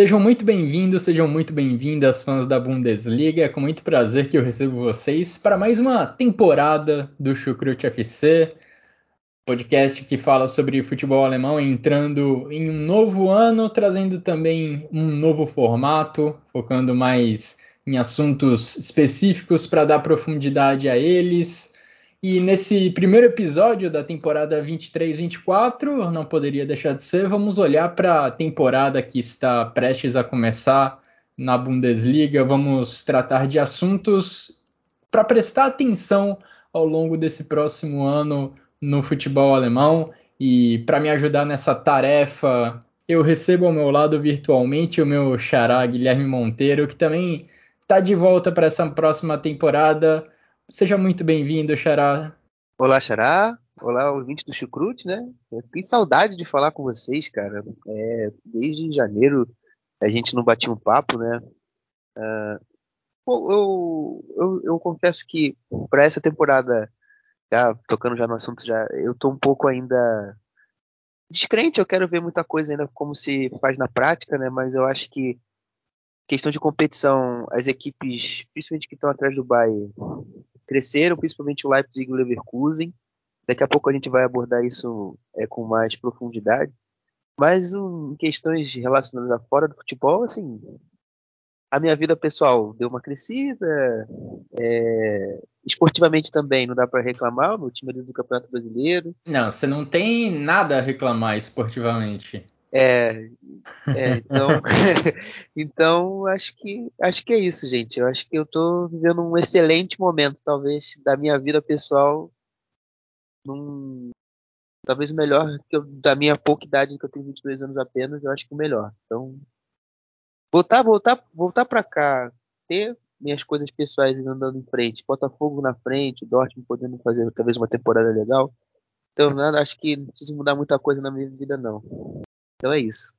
Sejam muito bem-vindos, sejam muito bem-vindas, fãs da Bundesliga. É com muito prazer que eu recebo vocês para mais uma temporada do Chucrute FC, podcast que fala sobre futebol alemão entrando em um novo ano, trazendo também um novo formato, focando mais em assuntos específicos para dar profundidade a eles. E nesse primeiro episódio da temporada 23-24, não poderia deixar de ser, vamos olhar para a temporada que está prestes a começar na Bundesliga. Vamos tratar de assuntos para prestar atenção ao longo desse próximo ano no futebol alemão. E para me ajudar nessa tarefa, eu recebo ao meu lado virtualmente o meu xará Guilherme Monteiro, que também está de volta para essa próxima temporada. Seja muito bem-vindo, Xará. Olá, Xará. Olá, ouvinte do Chucrute, né? Tenho saudade de falar com vocês, cara. É, desde janeiro a gente não batia um papo, né? Uh, eu, eu, eu, confesso que para essa temporada, já tocando já no assunto, já eu tô um pouco ainda descrente. Eu quero ver muita coisa ainda como se faz na prática, né? Mas eu acho que questão de competição, as equipes, principalmente que estão atrás do Bayern, cresceram, principalmente o Leipzig e o Leverkusen. Daqui a pouco a gente vai abordar isso é, com mais profundidade. Mas um, em questões relacionadas a fora do futebol, assim, a minha vida pessoal deu uma crescida, é, esportivamente também não dá para reclamar, o meu time é do Campeonato Brasileiro. Não, você não tem nada a reclamar esportivamente. É, é então, então acho que acho que é isso, gente. Eu acho que eu estou vivendo um excelente momento, talvez da minha vida pessoal, num, talvez o melhor que eu, da minha pouca idade, que eu tenho 22 anos apenas, eu acho que o melhor. Então, voltar, voltar, voltar para cá, ter minhas coisas pessoais andando em frente, Botafogo na frente, Dortmund podendo fazer talvez uma temporada legal. Então, acho que não preciso mudar muita coisa na minha vida não. Então é isso.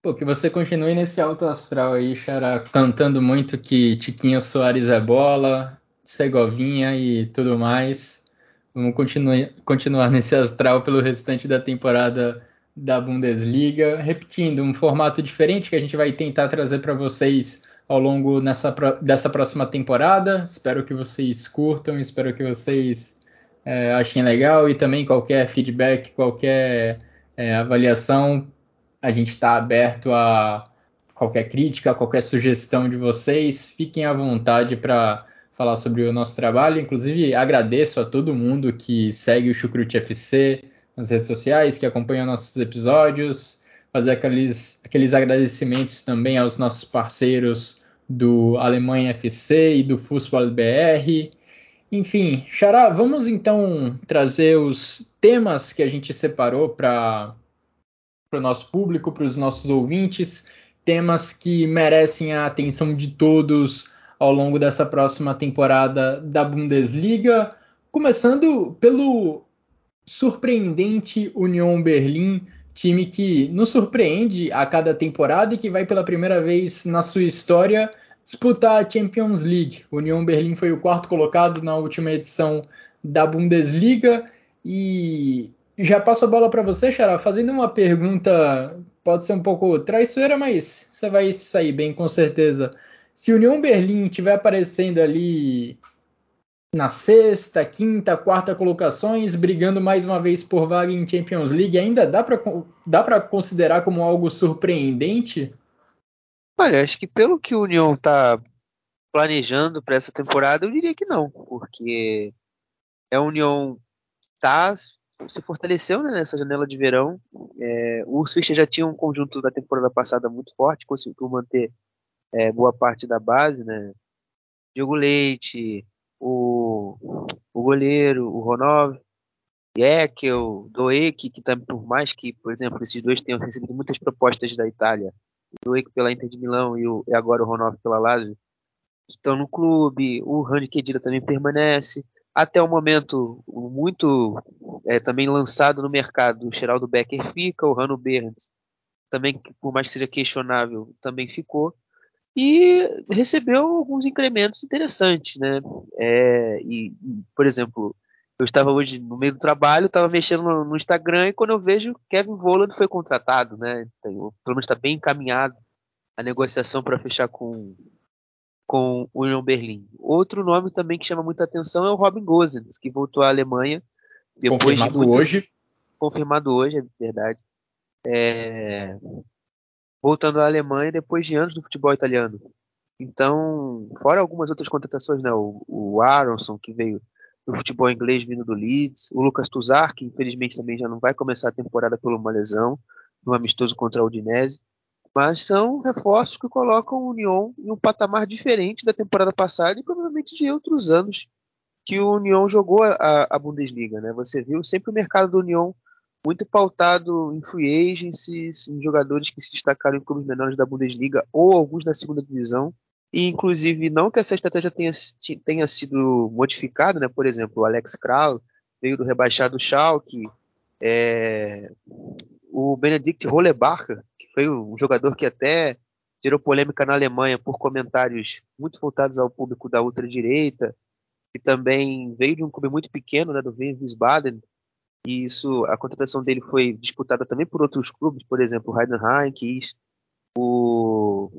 Pô, que você continue nesse alto astral aí, Xará, cantando muito que Tiquinho Soares é bola, Segovinha e tudo mais. Vamos continuar, continuar nesse astral pelo restante da temporada da Bundesliga, repetindo um formato diferente que a gente vai tentar trazer para vocês ao longo nessa, dessa próxima temporada. Espero que vocês curtam, espero que vocês é, achem legal e também qualquer feedback, qualquer é, avaliação, a gente está aberto a qualquer crítica, qualquer sugestão de vocês. Fiquem à vontade para falar sobre o nosso trabalho. Inclusive, agradeço a todo mundo que segue o Chucrute FC nas redes sociais, que acompanha nossos episódios. Fazer aqueles, aqueles agradecimentos também aos nossos parceiros do Alemanha FC e do Fußball BR. Enfim, Xará, vamos então trazer os temas que a gente separou para o nosso público, para os nossos ouvintes, temas que merecem a atenção de todos ao longo dessa próxima temporada da Bundesliga, começando pelo surpreendente Union Berlim, time que nos surpreende a cada temporada e que vai pela primeira vez na sua história disputar a Champions League. O Union Berlim foi o quarto colocado na última edição da Bundesliga e já passo a bola para você, Xará, fazendo uma pergunta, pode ser um pouco traiçoeira, mas você vai sair bem com certeza. Se o Union Berlim estiver aparecendo ali na sexta, quinta, quarta colocações, brigando mais uma vez por vaga em Champions League, ainda dá para considerar como algo surpreendente? Olha, acho que pelo que o União está planejando para essa temporada, eu diria que não, porque é a União tá se fortaleceu né, nessa janela de verão. É, o Fischer já tinha um conjunto da temporada passada muito forte, conseguiu manter é, boa parte da base, né? Diogo Leite, o, o goleiro, o Ronov, Jekyll, Doek, que também, por mais que, por exemplo, esses dois tenham recebido muitas propostas da Itália, o pela Inter de Milão e, o, e agora o Ronaldo pela Lazio estão no clube. O Rani Kedira também permanece. Até o momento, muito é, também lançado no mercado, o Geraldo Becker fica, o Rano Berns também, por mais que seja questionável, também ficou. E recebeu alguns incrementos interessantes, né? É, e, por exemplo, eu estava hoje no meio do trabalho, estava mexendo no, no, Instagram e quando eu vejo Kevin Volland foi contratado, né? Então, pelo menos está bem encaminhado a negociação para fechar com com o Union Berlim. Outro nome também que chama muita atenção é o Robin Gosens, que voltou à Alemanha depois confirmado de muitas... hoje. Confirmado hoje, é verdade. É... Voltando à Alemanha depois de anos no futebol italiano. Então, fora algumas outras contratações, né? O, o Aronson, que veio do futebol inglês vindo do Leeds, o Lucas Tuzar, que infelizmente também já não vai começar a temporada por uma lesão, no amistoso contra a Udinese. Mas são reforços que colocam o Union em um patamar diferente da temporada passada e provavelmente de outros anos que o Union jogou a, a Bundesliga. Né? Você viu sempre o mercado do Union muito pautado em free agencies, em jogadores que se destacaram em clubes menores da Bundesliga ou alguns da segunda divisão. E, inclusive, não que essa estratégia tenha, tenha sido modificada, né? por exemplo, o Alex Kral veio do rebaixado Schalke, é, o Benedikt Rollebacher, que foi um jogador que até gerou polêmica na Alemanha por comentários muito voltados ao público da ultradireita, que também veio de um clube muito pequeno, né, do Wien Wiesbaden, e isso, a contratação dele foi disputada também por outros clubes, por exemplo, o Heidenheim, quis, o,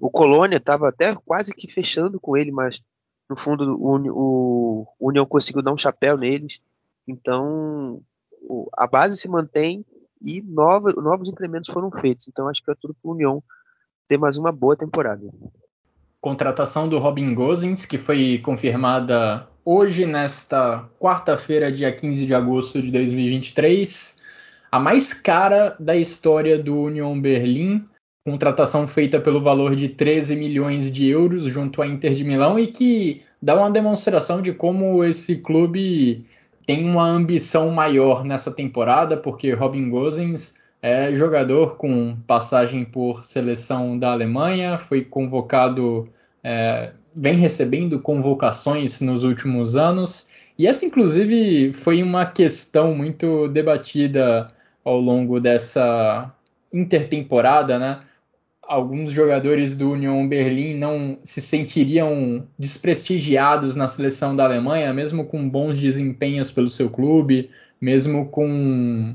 o Colônia estava até quase que fechando com ele, mas no fundo o, o, União conseguiu dar um chapéu neles, então o, a base se mantém e novos incrementos foram feitos. Então acho que é tudo para o União ter mais uma boa temporada. Contratação do Robin Gosens, que foi confirmada hoje, nesta quarta-feira, dia 15 de agosto de 2023. A mais cara da história do Union Berlim. Contratação feita pelo valor de 13 milhões de euros junto à Inter de Milão e que dá uma demonstração de como esse clube tem uma ambição maior nessa temporada, porque Robin Gosens é jogador com passagem por seleção da Alemanha, foi convocado, é, vem recebendo convocações nos últimos anos, e essa, inclusive, foi uma questão muito debatida ao longo dessa intertemporada, né? Alguns jogadores do Union Berlim não se sentiriam desprestigiados na seleção da Alemanha, mesmo com bons desempenhos pelo seu clube, mesmo com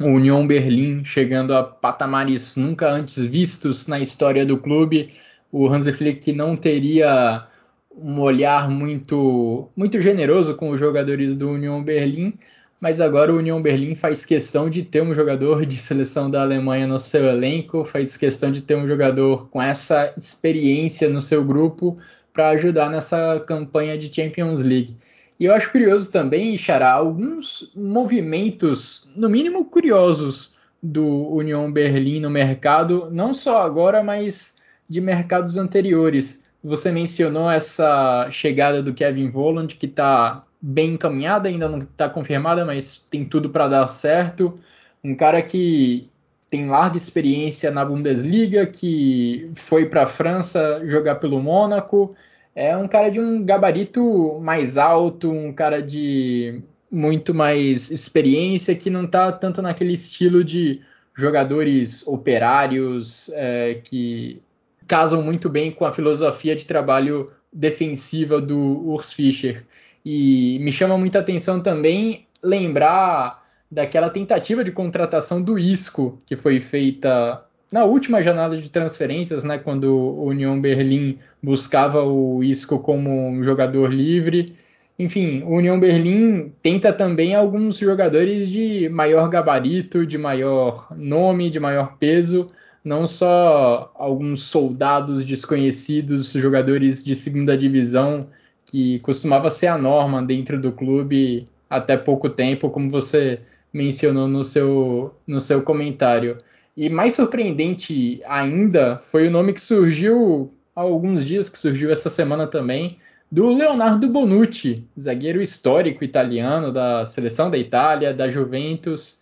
o Union Berlim chegando a patamares nunca antes vistos na história do clube, o Hansi Flick não teria um olhar muito muito generoso com os jogadores do Union Berlim, mas agora o Union Berlim faz questão de ter um jogador de seleção da Alemanha no seu elenco, faz questão de ter um jogador com essa experiência no seu grupo para ajudar nessa campanha de Champions League. E eu acho curioso também, Xará, alguns movimentos, no mínimo curiosos, do Union Berlim no mercado, não só agora, mas de mercados anteriores. Você mencionou essa chegada do Kevin Volland, que está bem encaminhada, ainda não está confirmada, mas tem tudo para dar certo. Um cara que tem larga experiência na Bundesliga, que foi para a França jogar pelo Mônaco. É um cara de um gabarito mais alto, um cara de muito mais experiência, que não está tanto naquele estilo de jogadores operários é, que casam muito bem com a filosofia de trabalho defensiva do Urs Fischer. E me chama muita atenção também lembrar daquela tentativa de contratação do Isco, que foi feita na última janela de transferências, né, quando o União Berlim buscava o Isco como um jogador livre. Enfim, o União Berlim tenta também alguns jogadores de maior gabarito, de maior nome, de maior peso, não só alguns soldados desconhecidos, jogadores de segunda divisão que costumava ser a norma dentro do clube até pouco tempo, como você mencionou no seu, no seu comentário. E mais surpreendente ainda foi o nome que surgiu há alguns dias, que surgiu essa semana também, do Leonardo Bonucci, zagueiro histórico italiano da seleção da Itália, da Juventus.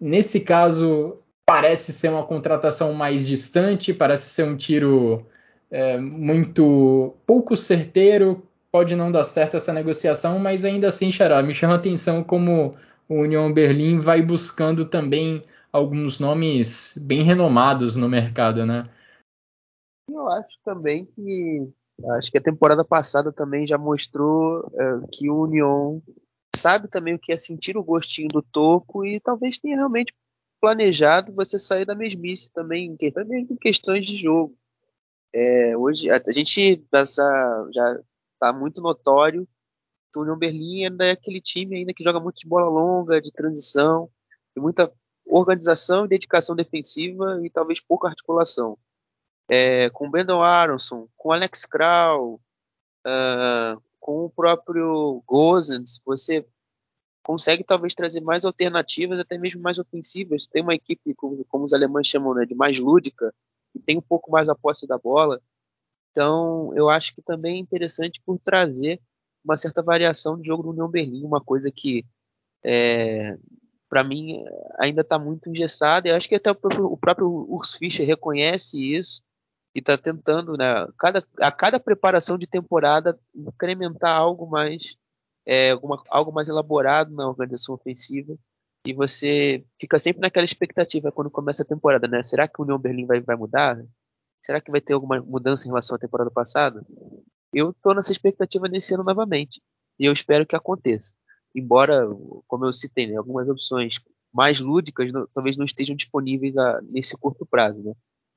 Nesse caso, parece ser uma contratação mais distante, parece ser um tiro é, muito pouco certeiro, pode não dar certo essa negociação, mas ainda assim, Xará, me chama a atenção como o Union Berlim vai buscando também alguns nomes bem renomados no mercado, né? Eu acho também que acho que a temporada passada também já mostrou é, que o Union sabe também o que é sentir o gostinho do toco e talvez tenha realmente planejado você sair da mesmice também, mesmo em questões de jogo. É, hoje a, a gente já está muito notório o União Berlim ainda é aquele time ainda que joga muito de bola longa, de transição, de muita organização e dedicação defensiva e talvez pouca articulação. É, com o Brandon Aronson, com Alex Kral, uh, com o próprio Gozens, você consegue talvez trazer mais alternativas, até mesmo mais ofensivas. Tem uma equipe, como, como os alemães chamam, né, de mais lúdica, que tem um pouco mais a posse da bola. Então, eu acho que também é interessante por trazer uma certa variação de jogo do União Berlim, uma coisa que, é, para mim, ainda está muito engessada. Eu acho que até o próprio, o próprio Urs Fischer reconhece isso e está tentando, né, cada, a cada preparação de temporada, incrementar algo mais, é, alguma, algo mais elaborado na organização ofensiva. E você fica sempre naquela expectativa quando começa a temporada, né? Será que o União Berlim vai, vai mudar? Será que vai ter alguma mudança em relação à temporada passada? Eu estou nessa expectativa nesse ano novamente. E eu espero que aconteça. Embora, como eu citei, né, algumas opções mais lúdicas não, talvez não estejam disponíveis a, nesse curto prazo. Né?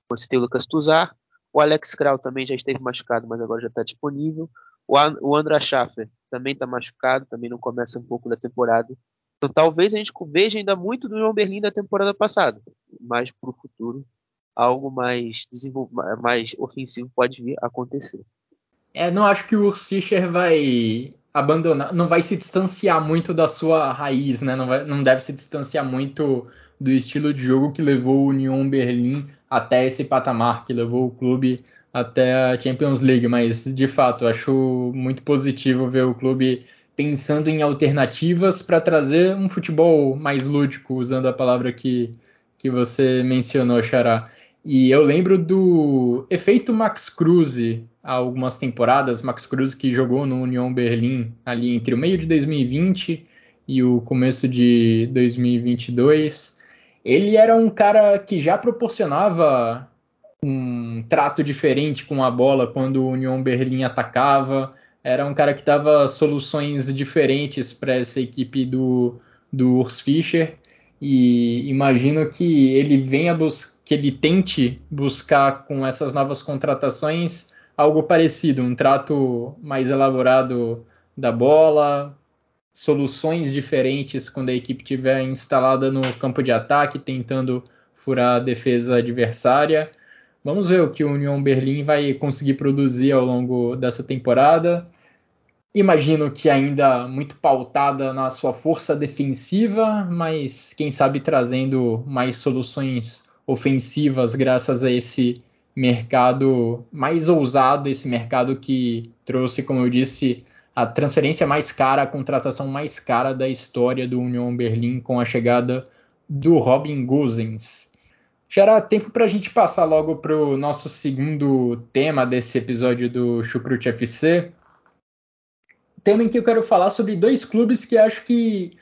Você tem o Lucas Tuzar, o Alex Kral também já esteve machucado, mas agora já está disponível. O, o André Schaffer também está machucado, também não começa um pouco da temporada. Então talvez a gente veja ainda muito do João Berlim da temporada passada, mas para o futuro algo mais, mais ofensivo pode vir a acontecer. É, não acho que o Urs Fischer vai abandonar, não vai se distanciar muito da sua raiz, né? Não, vai, não deve se distanciar muito do estilo de jogo que levou o Union Berlim até esse patamar, que levou o clube até a Champions League. Mas, de fato, acho muito positivo ver o clube pensando em alternativas para trazer um futebol mais lúdico, usando a palavra que, que você mencionou, Xará. E eu lembro do efeito Max Cruz há algumas temporadas, Max Cruz que jogou no Union Berlim ali entre o meio de 2020 e o começo de 2022. Ele era um cara que já proporcionava um trato diferente com a bola quando o Union Berlim atacava. Era um cara que dava soluções diferentes para essa equipe do, do Urs Fischer. E imagino que ele venha que ele tente buscar com essas novas contratações algo parecido, um trato mais elaborado da bola, soluções diferentes quando a equipe estiver instalada no campo de ataque, tentando furar a defesa adversária. Vamos ver o que o Union Berlim vai conseguir produzir ao longo dessa temporada. Imagino que ainda muito pautada na sua força defensiva, mas quem sabe trazendo mais soluções ofensivas graças a esse mercado mais ousado, esse mercado que trouxe, como eu disse, a transferência mais cara, a contratação mais cara da história do Union Berlim com a chegada do Robin Gosens. Já era tempo para a gente passar logo para o nosso segundo tema desse episódio do Chucrute FC. Tema em que eu quero falar sobre dois clubes que acho que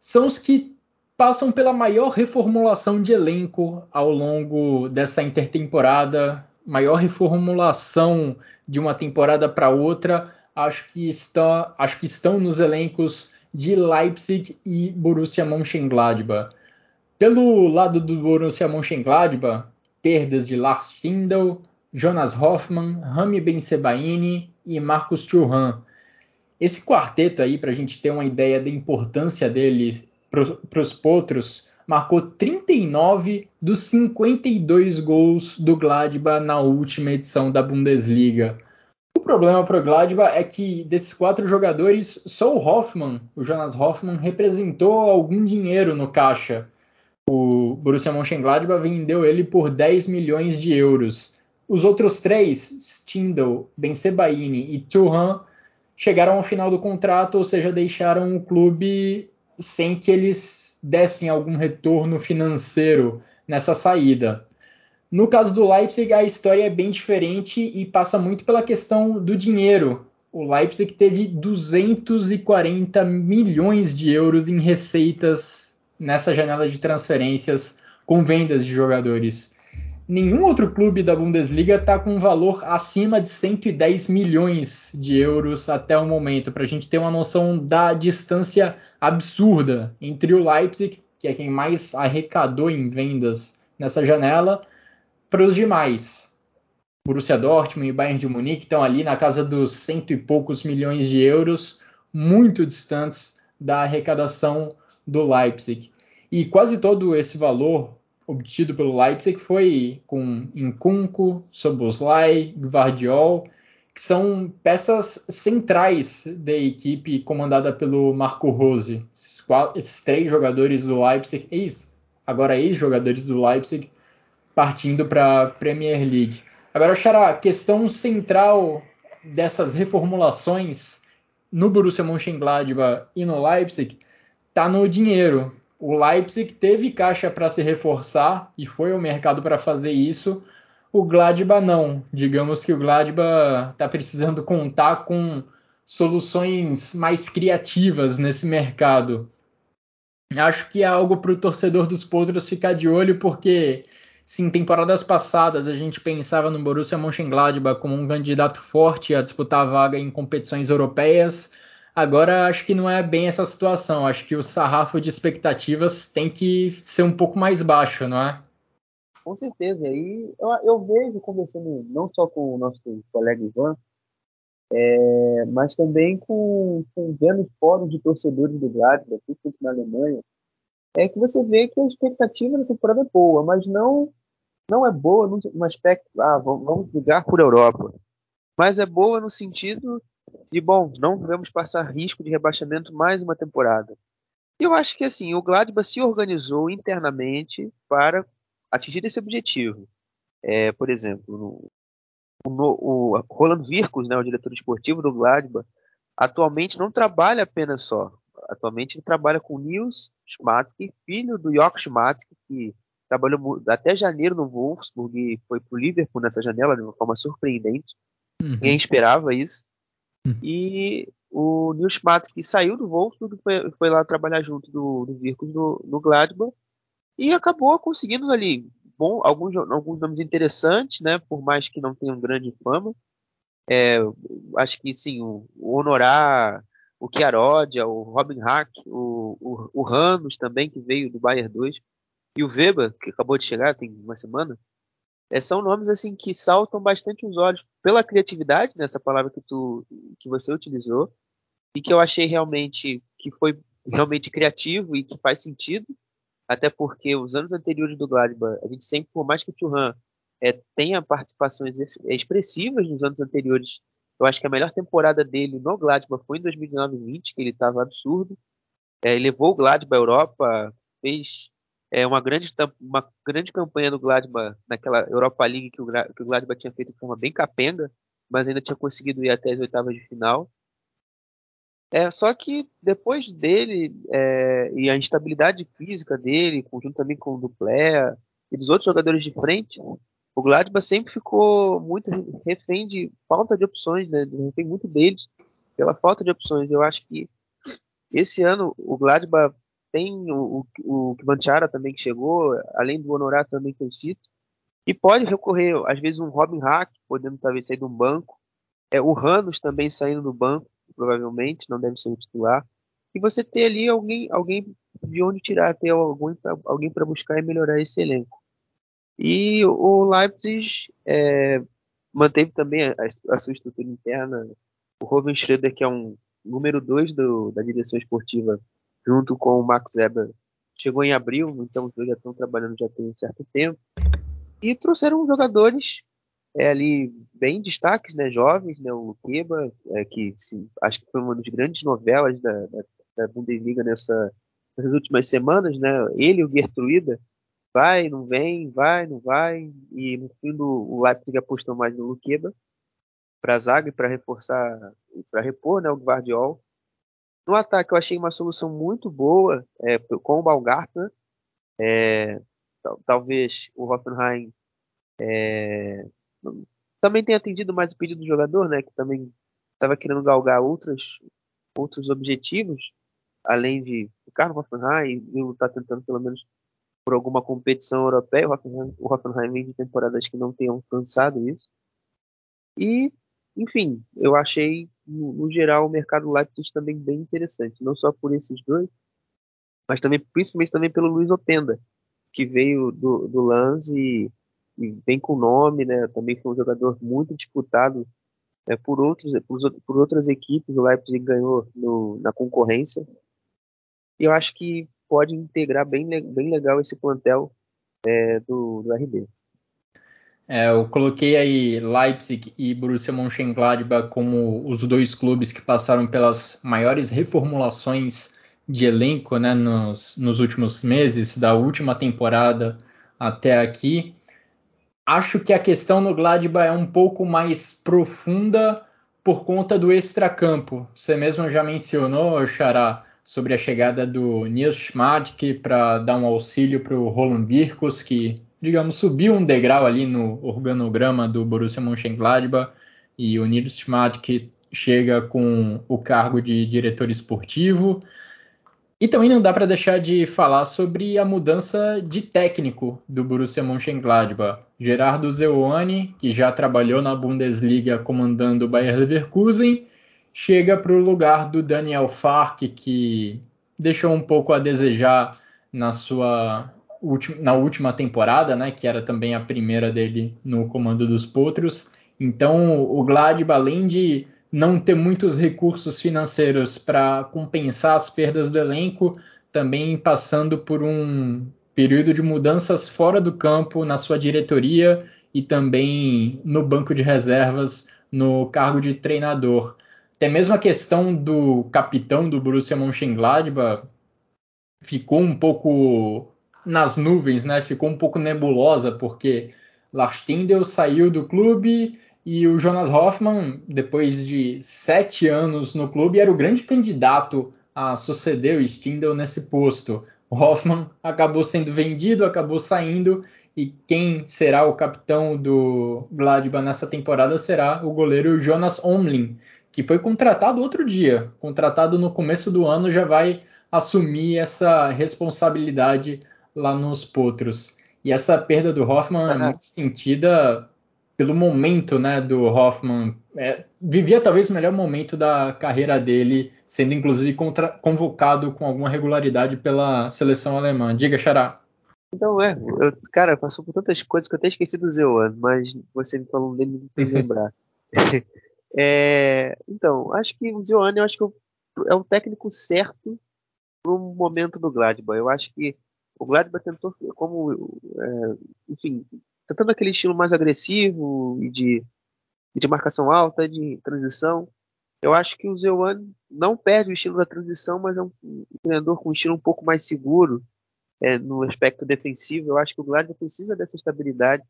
são os que passam pela maior reformulação de elenco ao longo dessa intertemporada, maior reformulação de uma temporada para outra. Acho que, estão, acho que estão nos elencos de Leipzig e Borussia Mönchengladbach. Pelo lado do Borussia Mönchengladbach, perdas de Lars Stindl, Jonas Hoffmann, Rami Bensebaini e Marcos Thuram. Esse quarteto aí, para a gente ter uma ideia da importância dele para os Potros, marcou 39 dos 52 gols do Gladbach na última edição da Bundesliga. O problema para o Gladbach é que desses quatro jogadores, só o Hoffmann, o Jonas Hoffmann, representou algum dinheiro no caixa. O Borussia Mönchengladbach vendeu ele por 10 milhões de euros. Os outros três, Stindl, Bensebaini e Thuram, chegaram ao final do contrato, ou seja, deixaram o clube sem que eles dessem algum retorno financeiro nessa saída. No caso do Leipzig, a história é bem diferente e passa muito pela questão do dinheiro. O Leipzig teve 240 milhões de euros em receitas nessa janela de transferências com vendas de jogadores nenhum outro clube da Bundesliga está com um valor acima de 110 milhões de euros até o momento, para a gente ter uma noção da distância absurda entre o Leipzig, que é quem mais arrecadou em vendas nessa janela, para os demais. Borussia Dortmund e Bayern de Munique estão ali na casa dos cento e poucos milhões de euros, muito distantes da arrecadação do Leipzig. E quase todo esse valor obtido pelo Leipzig foi com Nkunku, Soboslai, Gvardiol, que são peças centrais da equipe comandada pelo Marco Rose. Esses, quatro, esses três jogadores do Leipzig, ex, agora ex-jogadores do Leipzig, partindo para a Premier League. Agora, Xará, a questão central dessas reformulações no Borussia Mönchengladbach e no Leipzig está no dinheiro. O Leipzig teve caixa para se reforçar e foi ao mercado para fazer isso. O Gladbach não. Digamos que o Gladbach está precisando contar com soluções mais criativas nesse mercado. Acho que é algo para o torcedor dos Potros ficar de olho, porque se em temporadas passadas a gente pensava no Borussia Mönchengladbach como um candidato forte a disputar a vaga em competições europeias, agora acho que não é bem essa situação. Acho que o sarrafo de expectativas tem que ser um pouco mais baixo, não é? Com certeza. E eu, eu vejo, conversando não só com o nosso colega Ivan, é, mas também com, com vendo fóruns de torcedores do Gladbach, principalmente na Alemanha, é que você vê que a expectativa da temporada é boa, mas não não é boa no, aspecto, ah, vamos brigar por Europa, mas é boa no sentido de, bom, não devemos passar risco de rebaixamento mais uma temporada. E eu acho que assim, o Gladbach se organizou internamente para atingir esse objetivo. É, por exemplo, no, o, o Roland Virkus, né, o diretor esportivo do Gladbach, atualmente não trabalha apenas só. Atualmente ele trabalha com Nils Schmatzky, filho do Jock Schmatzky, que trabalhou até janeiro no Wolfsburg e foi para o Liverpool nessa janela de uma forma surpreendente. Uhum. Ninguém esperava isso. Uhum. E o Nils Schmatzky saiu do Wolfsburg foi, foi, lá trabalhar junto do, do Virkus no, no Gladbach e acabou conseguindo ali bom, alguns, alguns nomes interessantes, né, por mais que não tenham grande fama. É, acho que sim, o, o Honorar, o Chiarodia, o Robin Hack, o, o, o Ramos também, que veio do Bayern 2, e o Weber, que acabou de chegar, tem uma semana, é, são nomes assim que saltam bastante os olhos pela criatividade, nessa né, palavra que tu que você utilizou, e que eu achei realmente que foi realmente criativo e que faz sentido, até porque os anos anteriores do Gladbach, a gente sempre, por mais que o Thuram é, tenha participações expressivas nos anos anteriores, eu acho que a melhor temporada dele no Gladbach foi em 2019-20, que ele estava absurdo. É, levou o Gladbach à Europa, fez é, uma, grande, uma grande campanha do Gladbach naquela Europa League que o, que o Gladbach tinha feito de forma bem capenga, mas ainda tinha conseguido ir até as oitavas de final. É, só que depois dele é, e a instabilidade física dele, junto também com o Duplé e dos outros jogadores de frente, o Gladbach sempre ficou muito refém de falta de opções, né? Refém muito deles pela falta de opções. Eu acho que esse ano o Gladbach tem o, o, o Kvanchara também que chegou, além do Honorar também que eu cito, e pode recorrer, às vezes, um Robin Hack, podendo talvez sair de um banco, é, o Ranos também saindo do banco, provavelmente, não deve ser o titular, e você ter ali alguém, alguém de onde tirar, ter alguém para alguém buscar e melhorar esse elenco. E o Leipzig é, manteve também a, a, sua estrutura interna. O Robin Schroeder, que é um número 2 da direção esportiva junto com o Max Weber. Chegou em abril, então os dois já estão trabalhando já tem um certo tempo. E trouxeram jogadores é, ali bem destaques, né, jovens, né, o Keba, é, que sim, acho que foi uma das grandes novelas da, da, da Bundesliga nessa, nessas últimas semanas, né, ele e o Gertruida, vai, não vem, vai, não vai, e no fim do, o Leipzig apostou mais no Luqueba para zaga e para reforçar, para repor né, o Guardiol. No ataque, eu achei uma solução muito boa é, com o Balgartner. É, talvez o Hoffenheim é, também tenha atendido mais o pedido do jogador, né, que também estava querendo galgar outros, outros objetivos, além de ficar no Hoffenheim e lutar tentando pelo menos por alguma competição europeia. O Hoffenheim, o Hoffenheim vem de temporadas que não tenham alcançado isso. E, enfim, eu achei no, no, geral, o mercado Leipzig também bem interessante, não só por esses dois, mas também, principalmente também pelo Luiz Openda, que veio do, do Lanz e, que vem com nome, né? Também foi um jogador muito disputado é, por, outros, por, por, outras equipes. O Leipzig ganhou no, na concorrência. E eu acho que pode integrar bem, bem legal esse plantel é, do, do RB. É, eu coloquei aí Leipzig e Borussia Mönchengladbach como os dois clubes que passaram pelas maiores reformulações de elenco né, nos, nos últimos meses, da última temporada até aqui. Acho que a questão no Gladbach é um pouco mais profunda por conta do extracampo. Você mesmo já mencionou, Xará, sobre a chegada do Nils Schmadtke para dar um auxílio para o Roland Virkos, que digamos, subiu um degrau ali no organograma do Borussia Mönchengladbach e o Nils Schmad que chega com o cargo de diretor esportivo. E também não dá para deixar de falar sobre a mudança de técnico do Borussia Mönchengladbach. Gerardo Zeuani, que já trabalhou na Bundesliga comandando o Bayer Leverkusen, chega para o lugar do Daniel Fark, que deixou um pouco a desejar na sua na última temporada, né, que era também a primeira dele no comando dos Potros. Então, o Gladbach, além de não ter muitos recursos financeiros para compensar as perdas do elenco, também passando por um período de mudanças fora do campo na sua diretoria e também no banco de reservas no cargo de treinador. Até mesmo a questão do capitão do Borussia Mönchengladbach ficou um pouco nas nuvens, né? Ficou um pouco nebulosa, porque Lars Tindel saiu do clube e o Jonas Hoffmann, depois de sete anos no clube, era o grande candidato a suceder o Stindl nesse posto. O Hoffmann acabou sendo vendido, acabou saindo, e quem será o capitão do Gladbach nessa temporada será o goleiro Jonas Omlin, que foi contratado outro dia, contratado no começo do ano, já vai assumir essa responsabilidade lá nos Potros. E essa perda do Hoffman é muito sentida pelo momento né, do Hoffman. É, vivia talvez o melhor momento da carreira dele, sendo inclusive contra, convocado com alguma regularidade pela seleção alemã. Diga, Xará. Então, é, eu, cara, passou por tantas coisas que eu até esqueci do Zeuan, mas você me falou dele não tem lembrar. é, então, acho que o Zeuan eu acho que é o técnico certo para o momento do Gladbach. Eu acho que o Gladbach tentou, como, é, enfim, tentando aquele estilo mais agressivo e de, de marcação alta, de transição. Eu acho que o Zeuan não perde o estilo da transição, mas é um, um treinador com um estilo um pouco mais seguro é, no aspecto defensivo. Eu acho que o Gladbach precisa dessa estabilidade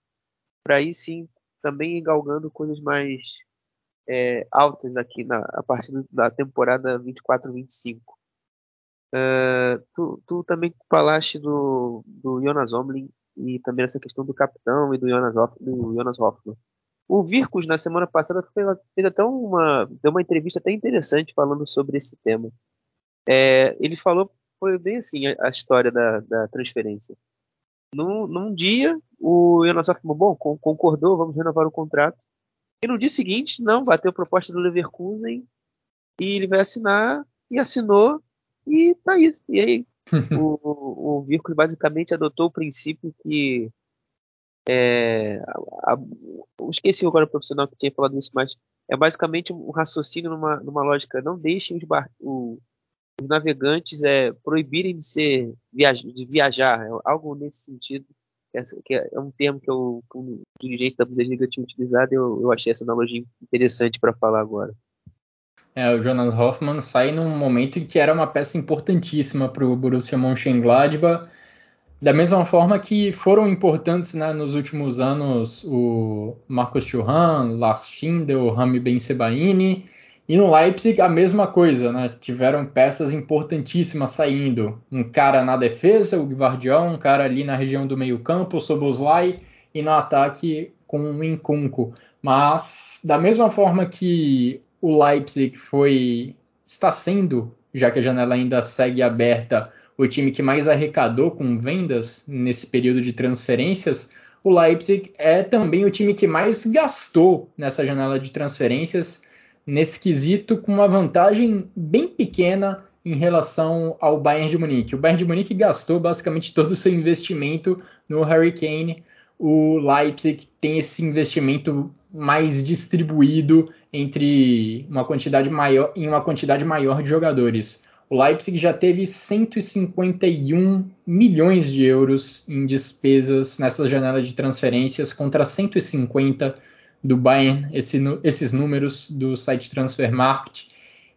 para aí sim também ir galgando coisas mais é, altas aqui na, a partir da temporada 24-25. Uh, tu, tu, também falaste do, do Jonas Omlin e também essa questão do capitão e do Jonas, do Jonas Hoffman. O Virkus, na semana passada, fez, fez até uma, deu uma entrevista até interessante falando sobre esse tema. É, ele falou, foi bem assim a, a história da, da transferência. Num, num, dia, o Jonas Hoffman, bom, concordou, vamos renovar o contrato. E no dia seguinte, não, bateu proposta do Leverkusen e ele vai assinar, e assinou, e tá isso. E aí o, o basicamente adotou o princípio que é, a, a, eu esqueci agora o profissional que tinha falado isso, mas é basicamente um raciocínio numa, numa lógica, não deixem os, bar, o, os navegantes é, proibirem de ser de viajar, é algo nesse sentido, que é, é um termo que, eu, que um dirigente da Bundesliga tinha utilizado, eu, eu achei essa analogia interessante para falar agora. É, o Jonas Hoffmann sai num momento em que era uma peça importantíssima para o Borussia Mönchengladbach, da mesma forma que foram importantes né, nos últimos anos o Marcos Thuram, Lars Schindel, Rami Ben Sebaini, e no Leipzig a mesma coisa, né? Tiveram peças importantíssimas saindo. Um cara na defesa, o Guardião, um cara ali na região do meio-campo, o Soboslai, e no ataque com o Incunco. Mas da mesma forma que o Leipzig foi está sendo, já que a janela ainda segue aberta, o time que mais arrecadou com vendas nesse período de transferências, o Leipzig é também o time que mais gastou nessa janela de transferências, nesse quesito, com uma vantagem bem pequena em relação ao Bayern de Munique. O Bayern de Munique gastou basicamente todo o seu investimento no Harry Kane, o Leipzig tem esse investimento mais distribuído entre uma quantidade maior em uma quantidade maior de jogadores. O Leipzig já teve 151 milhões de euros em despesas nessa janela de transferências contra 150 do Bayern, esse, esses números do site Transfermarkt.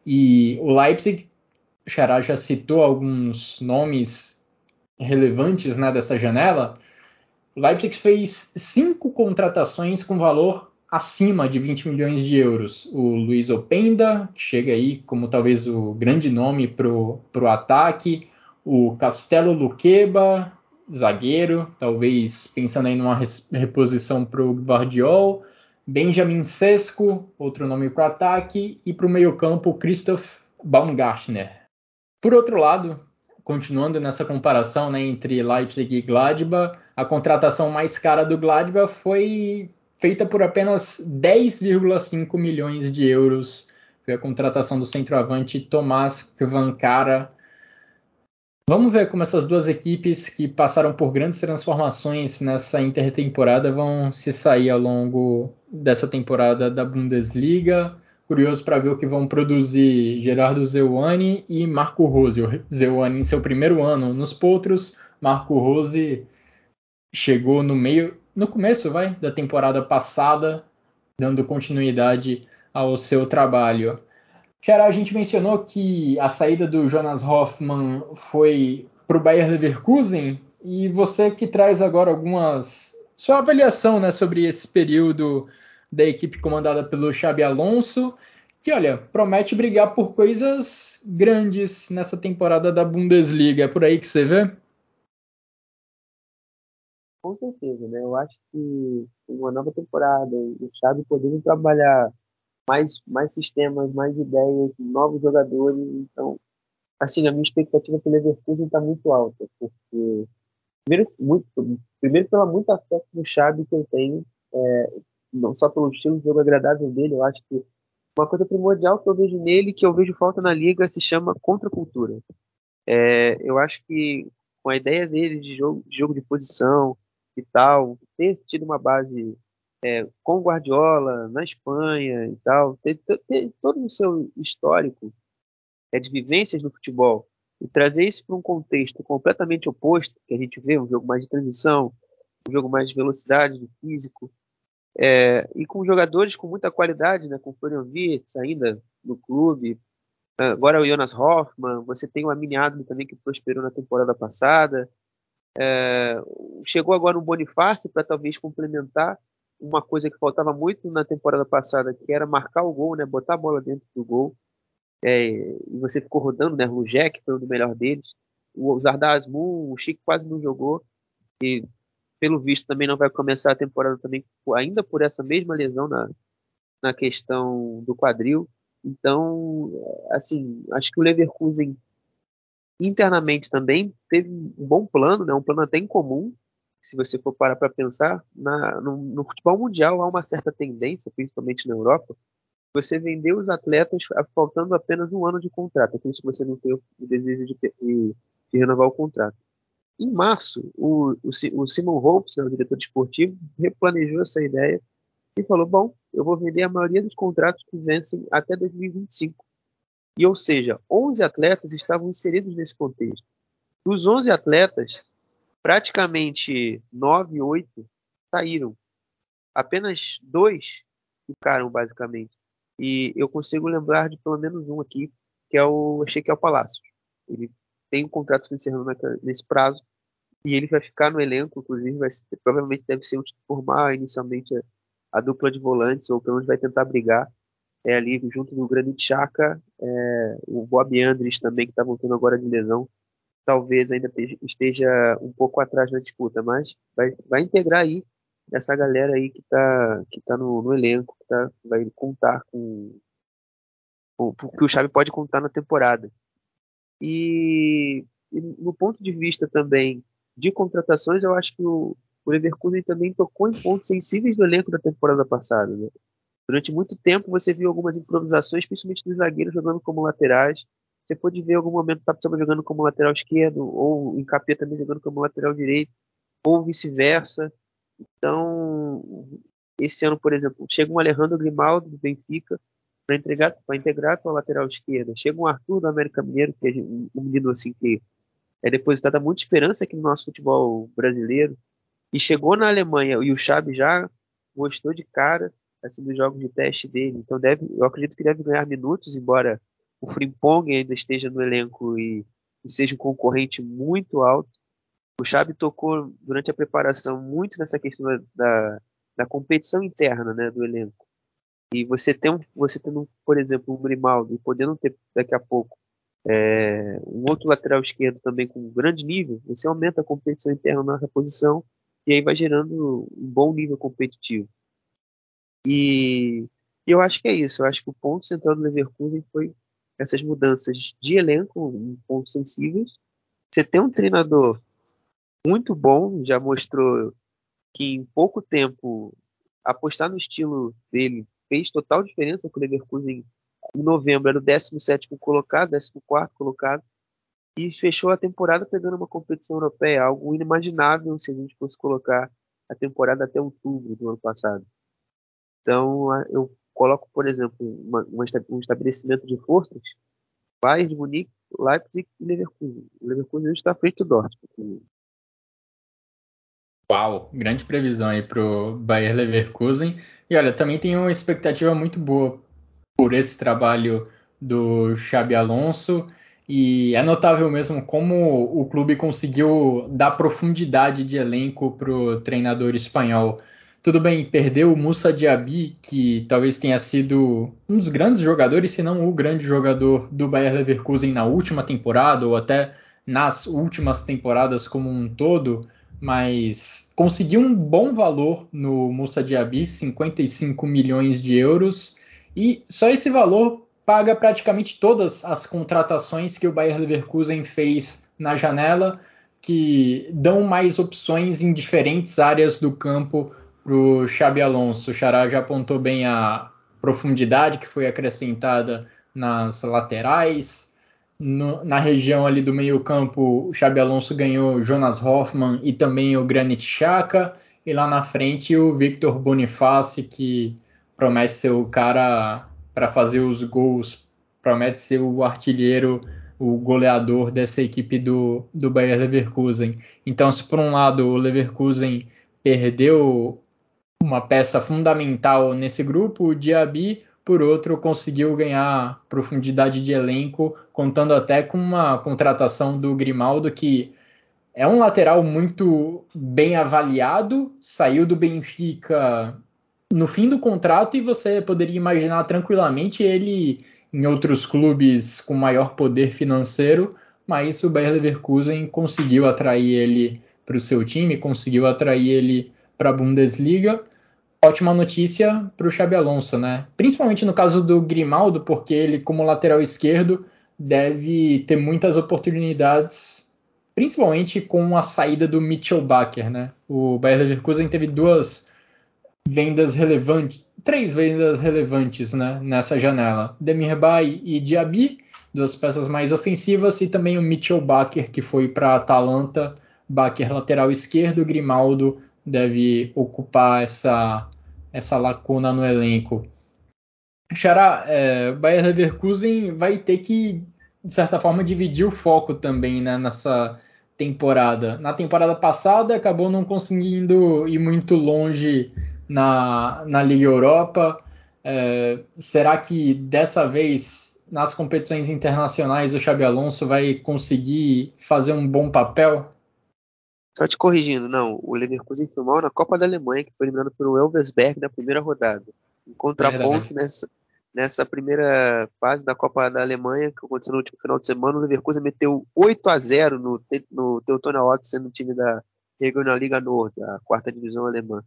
E o Leipzig, o Xará já citou alguns nomes relevantes né, dessa janela. Leipzig fez cinco contratações com valor acima de 20 milhões de euros. O Luiz Openda, que chega aí como talvez o grande nome para o ataque. O Castelo Luqueba, zagueiro, talvez pensando aí numa reposição para o Guardiol. Benjamin Sesco, outro nome para o ataque. E para o meio-campo, Christoph Baumgartner. Por outro lado, continuando nessa comparação né, entre Leipzig e Gladbach, a contratação mais cara do Gladbach foi feita por apenas 10,5 milhões de euros. Foi a contratação do centroavante Tomás Kvankara. Vamos ver como essas duas equipes que passaram por grandes transformações nessa intertemporada vão se sair ao longo dessa temporada da Bundesliga curioso para ver o que vão produzir Gerardo Zeuani e Marco Rose. O Zeuani em seu primeiro ano nos Potros, Marco Rose chegou no meio, no começo, vai, da temporada passada, dando continuidade ao seu trabalho. Xará, a gente mencionou que a saída do Jonas Hoffmann foi para o Bayer Leverkusen e você que traz agora algumas sua avaliação né, sobre esse período da equipe comandada pelo Xabi Alonso, que, olha, promete brigar por coisas grandes nessa temporada da Bundesliga. É por aí que você vê? Com certeza, né? Eu acho que uma nova temporada, o Xabi podendo trabalhar mais, mais sistemas, mais ideias, novos jogadores, então, assim, a minha expectativa pelo Leverkusen está muito alta, porque primeiro, muito, primeiro pela muita fé no Xabi que eu tenho, é, não só pelo estilo de jogo agradável dele, eu acho que uma coisa primordial que eu vejo nele, que eu vejo falta na liga, se chama contracultura. É, eu acho que com a ideia dele de jogo, de jogo de posição e tal, ter tido uma base é, com Guardiola na Espanha e tal, ter, ter, todo o seu histórico é, de vivências no futebol e trazer isso para um contexto completamente oposto, que a gente vê um jogo mais de transição, um jogo mais de velocidade, de físico, é, e com jogadores com muita qualidade, né, com o Florian Wirtz ainda no clube, agora o Jonas Hoffmann, você tem o Amine Adler também que prosperou na temporada passada, é, chegou agora um Bonifácio para talvez complementar uma coisa que faltava muito na temporada passada, que era marcar o gol, né, botar a bola dentro do gol, é, e você ficou rodando, né, o Jack foi o melhor deles, o Zardar o Chico quase não jogou, e pelo visto também não vai começar a temporada também ainda por essa mesma lesão na, na questão do quadril. Então, assim, acho que o Leverkusen internamente também teve um bom plano, né? um plano até incomum, se você for parar para pensar. Na, no, no, futebol mundial há uma certa tendência, principalmente na Europa, você vender os atletas faltando apenas um ano de contrato, isso que você não tem o desejo de, de, de renovar o contrato. Em março, o, o, o Simon Hopes, né, o diretor esportivo, replanejou essa ideia e falou: bom, eu vou vender a maioria dos contratos que vencem até 2025. E, ou seja, 11 atletas estavam inseridos nesse contexto. Dos 11 atletas, praticamente 9, 8 saíram. Apenas dois ficaram, basicamente. E eu consigo lembrar de pelo menos um aqui, que é o Ezequiel Palácio. Ele tem um contrato encerrando nesse prazo e ele vai ficar no elenco, inclusive vai provavelmente deve ser o formar inicialmente a, a, dupla de volantes, ou pelo menos vai tentar brigar é, ali junto do Granit Xhaka, é, o Bob Andres também, que está voltando agora de lesão, talvez ainda esteja um pouco atrás na disputa, mas vai, vai integrar aí essa galera aí que está que tá no, no elenco, que tá, vai contar com, com que o Xavi pode contar na temporada. E, e no ponto de vista também de contratações, eu acho que o, o Leverkusen também tocou em pontos sensíveis do elenco da temporada passada. Né? Durante muito tempo você viu algumas improvisações, principalmente dos zagueiros jogando como laterais. Você pode ver em algum momento o Tapsoba jogando como lateral esquerdo, ou o Encapé também jogando como lateral direito, ou vice-versa. Então, esse ano, por exemplo, chega um Alejandro Grimaldo do Benfica para integrar, para integrar a lateral esquerda. Chega um Arthur do América Mineiro, que é um menino assim que é depositada muita esperança aqui no nosso futebol brasileiro. E chegou na Alemanha e o Xabi já gostou de cara assim, dos jogos de teste dele. Então deve, eu acredito que deve ganhar minutos, embora o Frimpong ainda esteja no elenco e, e seja um concorrente muito alto. O Xabi tocou durante a preparação muito nessa questão da, da competição interna né, do elenco. E você tem você tendo, por exemplo, um Grimaldo e podendo ter daqui a pouco é, um outro lateral esquerdo também com um grande nível, você aumenta a competição interna na posição e aí vai gerando um bom nível competitivo. E eu acho que é isso. Eu acho que o ponto central do Leverkusen foi essas mudanças de elenco em pontos sensíveis. Você tem um treinador muito bom, já mostrou que em pouco tempo apostar no estilo dele fez total diferença com o Leverkusen em novembro era o 17 colocado, 14 colocado, e fechou a temporada pegando uma competição europeia, algo inimaginável se a gente fosse colocar a temporada até outubro do ano passado. Então, eu coloco, por exemplo, uma, uma, um estabelecimento de forças, Bayern Munique, Leipzig e Leverkusen. O Leverkusen está à frente do Dortmund. Uau, grande previsão aí para o Bayern Leverkusen. E olha, também tem uma expectativa muito boa por esse trabalho do Xabi Alonso. E é notável mesmo como o clube conseguiu dar profundidade de elenco para o treinador espanhol. Tudo bem, perdeu o Musa Diaby, que talvez tenha sido um dos grandes jogadores, se não o grande jogador do Bayer Leverkusen na última temporada, ou até nas últimas temporadas como um todo, mas conseguiu um bom valor no Musa Diaby, 55 milhões de euros, e só esse valor paga praticamente todas as contratações que o Bayer Leverkusen fez na janela, que dão mais opções em diferentes áreas do campo para o Xabi Alonso. O Xará já apontou bem a profundidade que foi acrescentada nas laterais. No, na região ali do meio campo, o Xabi Alonso ganhou Jonas Hoffmann e também o Granit Xhaka. E lá na frente o Victor Boniface, que promete ser o cara para fazer os gols, promete ser o artilheiro, o goleador dessa equipe do, do Bayer Leverkusen. Então, se por um lado o Leverkusen perdeu uma peça fundamental nesse grupo, o Diaby, por outro, conseguiu ganhar profundidade de elenco, contando até com uma contratação do Grimaldo, que é um lateral muito bem avaliado, saiu do Benfica no fim do contrato e você poderia imaginar tranquilamente ele em outros clubes com maior poder financeiro, mas o Bayer Leverkusen conseguiu atrair ele para o seu time, conseguiu atrair ele para a Bundesliga ótima notícia para o Xabi Alonso, né? Principalmente no caso do Grimaldo, porque ele, como lateral esquerdo, deve ter muitas oportunidades, principalmente com a saída do Mitchell Baker, né? O Bayer Leverkusen teve duas vendas relevantes, três vendas relevantes, né? Nessa janela: Demir Bay e Diaby, duas peças mais ofensivas, e também o Mitchell Baker, que foi para a Atalanta. Baker lateral esquerdo, Grimaldo deve ocupar essa, essa lacuna no elenco. Xará, é, Bayer Leverkusen vai ter que, de certa forma, dividir o foco também né, nessa temporada. Na temporada passada acabou não conseguindo ir muito longe na, na Liga Europa. É, será que dessa vez, nas competições internacionais, o Xabi Alonso vai conseguir fazer um bom papel? Só te corrigindo, não. O Leverkusen foi mal na Copa da Alemanha, que foi eliminado pelo Elversberg na primeira rodada. Em contraponto, nessa, nessa primeira fase da Copa da Alemanha, que aconteceu no último final de semana, o Leverkusen meteu 8 a 0 no, no Teutônia Otto, no time da Regional Liga Nord, a quarta divisão alemã.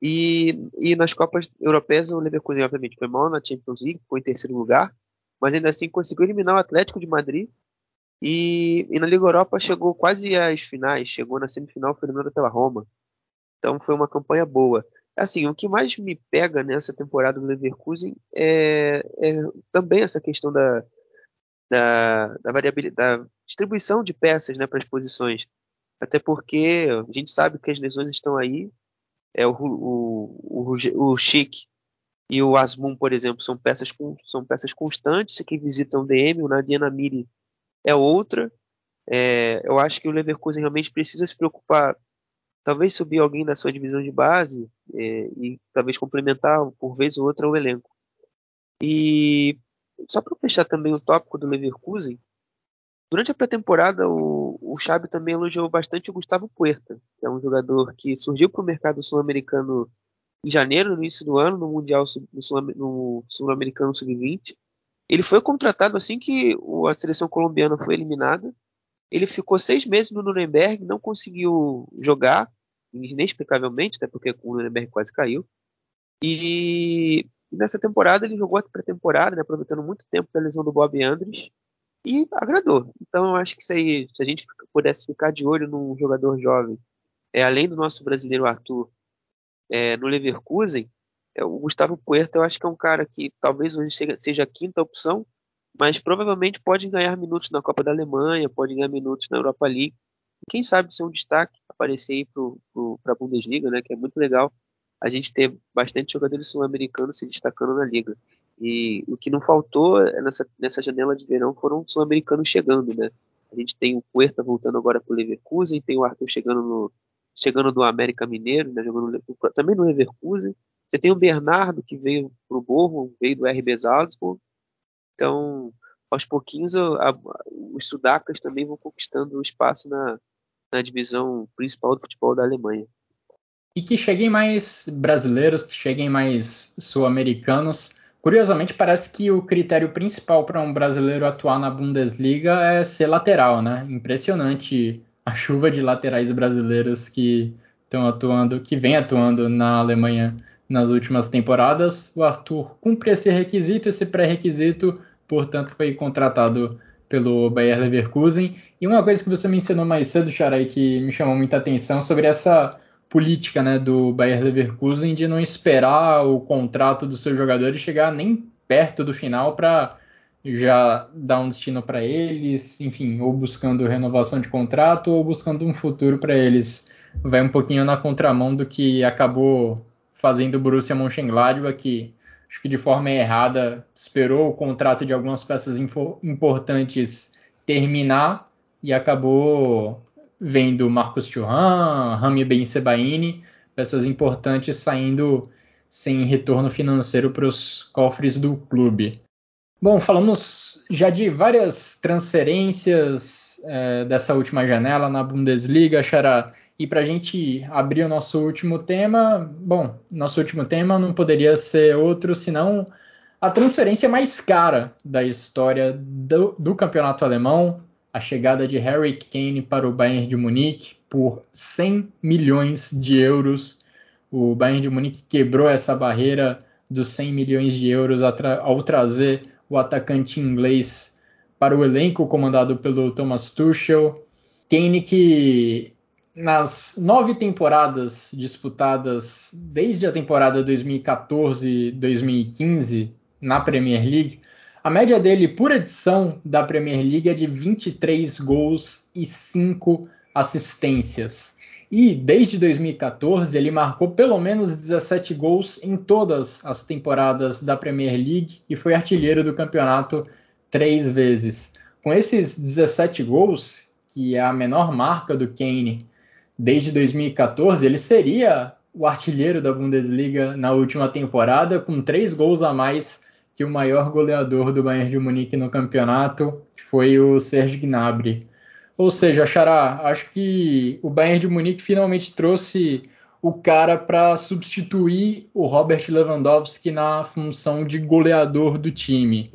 E, e nas Copas Europeias, o Leverkusen, obviamente, foi mal na Champions League, foi em terceiro lugar, mas ainda assim conseguiu eliminar o Atlético de Madrid e, e, na Liga Europa chegou quase às finais, chegou na semifinal, foi eliminado pela Roma. Então foi uma campanha boa. Assim, o que mais me pega nessa temporada do Leverkusen é, é também essa questão da, da, da, variabilidade, da distribuição de peças né, para as posições. Até porque a gente sabe que as lesões estão aí É, o, o, o, o Chic e o Asmun, por exemplo, são peças, são peças constantes que visitam o DM, o Nadia Namiri é outra. É, eu acho que o Leverkusen realmente precisa se preocupar, talvez subir alguém da sua divisão de base é, e talvez complementar por vez ou outra o elenco. E só para fechar também o tópico do Leverkusen, durante a pré-temporada o, o Xabi também elogiou bastante o Gustavo Puerta, que é um jogador que surgiu para o mercado sul-americano em janeiro, no início do ano, no Mundial no Sul-Americano Sub-20. Ele foi contratado assim que a seleção colombiana foi eliminada. Ele ficou seis meses no Nuremberg, não conseguiu jogar, inexplicavelmente, até porque o Nuremberg quase caiu. E nessa temporada ele jogou a pré-temporada, né, aproveitando muito tempo da lesão do Bob Andres, e agradou. Então eu acho que aí, se a gente pudesse ficar de olho num jogador jovem, é, além do nosso brasileiro Arthur, é, no Leverkusen, o Gustavo Puerta eu acho que é um cara que talvez hoje seja a quinta opção, mas provavelmente pode ganhar minutos na Copa da Alemanha, pode ganhar minutos na Europa League. Quem sabe ser um destaque, aparecer aí para a Bundesliga, né, que é muito legal a gente ter bastante jogadores sul-americanos se destacando na liga. E o que não faltou nessa, nessa janela de verão foram sul-americanos chegando, né? A gente tem o Puerta voltando agora para o Leverkusen, tem o Arthur chegando no chegando do América Mineiro, né, jogando também no Leverkusen. Você tem o Bernardo que veio para o Borro, veio do RB Salzburg. Então, aos pouquinhos, a, a, os sudacas também vão conquistando espaço na, na divisão principal do futebol da Alemanha. E que cheguem mais brasileiros, que cheguem mais sul-americanos. Curiosamente, parece que o critério principal para um brasileiro atuar na Bundesliga é ser lateral, né? Impressionante a chuva de laterais brasileiros que estão atuando, que vem atuando na Alemanha nas últimas temporadas. O Arthur cumpre esse requisito, esse pré-requisito, portanto foi contratado pelo Bayer Leverkusen. E uma coisa que você mencionou mais cedo, Charay, que me chamou muita atenção sobre essa política né, do Bayer Leverkusen de não esperar o contrato dos seus jogadores chegar nem perto do final para já dar um destino para eles, enfim, ou buscando renovação de contrato ou buscando um futuro para eles. Vai um pouquinho na contramão do que acabou fazendo o Borussia Mönchengladbach, que acho que de forma errada esperou o contrato de algumas peças importantes terminar e acabou vendo Marcos Thuram, Rami Ben Sebaini, peças importantes saindo sem retorno financeiro para os cofres do clube. Bom, falamos já de várias transferências é, dessa última janela na Bundesliga, Xará. E para a gente abrir o nosso último tema, bom, nosso último tema não poderia ser outro senão a transferência mais cara da história do, do campeonato alemão, a chegada de Harry Kane para o Bayern de Munique por 100 milhões de euros. O Bayern de Munique quebrou essa barreira dos 100 milhões de euros ao trazer o atacante inglês para o elenco comandado pelo Thomas Tuchel. Kane que nas nove temporadas disputadas desde a temporada 2014-2015 na Premier League, a média dele por edição da Premier League é de 23 gols e 5 assistências. E desde 2014 ele marcou pelo menos 17 gols em todas as temporadas da Premier League e foi artilheiro do campeonato três vezes. Com esses 17 gols, que é a menor marca do Kane desde 2014, ele seria o artilheiro da Bundesliga na última temporada, com três gols a mais que o maior goleador do Bayern de Munique no campeonato, que foi o Serge Gnabry. Ou seja, Xará, acho que o Bayern de Munique finalmente trouxe o cara para substituir o Robert Lewandowski na função de goleador do time.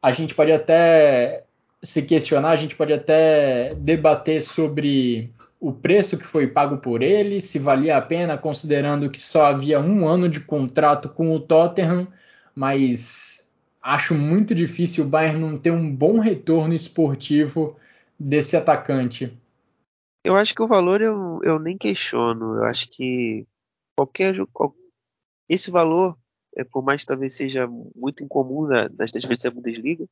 A gente pode até se questionar, a gente pode até debater sobre o preço que foi pago por ele, se valia a pena, considerando que só havia um ano de contrato com o Tottenham, mas acho muito difícil o Bayern não ter um bom retorno esportivo desse atacante? Eu acho que o valor eu, eu nem questiono. Eu acho que qualquer. Qual, esse valor, é, por mais que talvez seja muito incomum na, nas transferências da Bundesliga,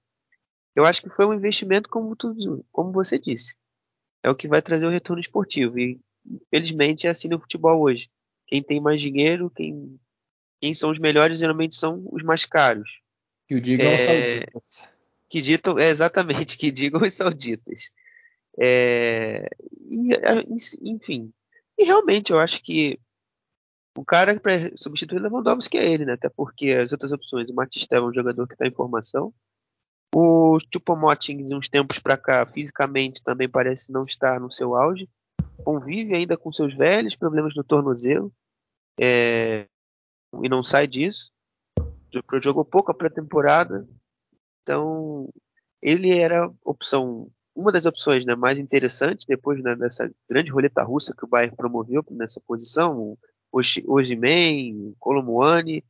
eu acho que foi um investimento como, tudo, como você disse. É o que vai trazer o retorno esportivo. E, infelizmente, é assim no futebol hoje. quem tem mais dinheiro, quem, quem são os melhores, geralmente são os mais caros. Que o digam é, os sauditas. Que ditam, é, exatamente, que digam os sauditas. É, e, enfim, e realmente eu acho que o cara para substituir Lewandowski é ele, né? Até porque as outras opções, o Matistel é um jogador que está em formação. O Chupomoting, de uns tempos para cá, fisicamente também parece não estar no seu auge. Convive ainda com seus velhos problemas no tornozelo. É, e não sai disso. Jogou pouco a pré-temporada. Então, ele era opção uma das opções né, mais interessantes depois né, dessa grande roleta russa que o Bayern promoveu nessa posição, o Osimhen, Colomuani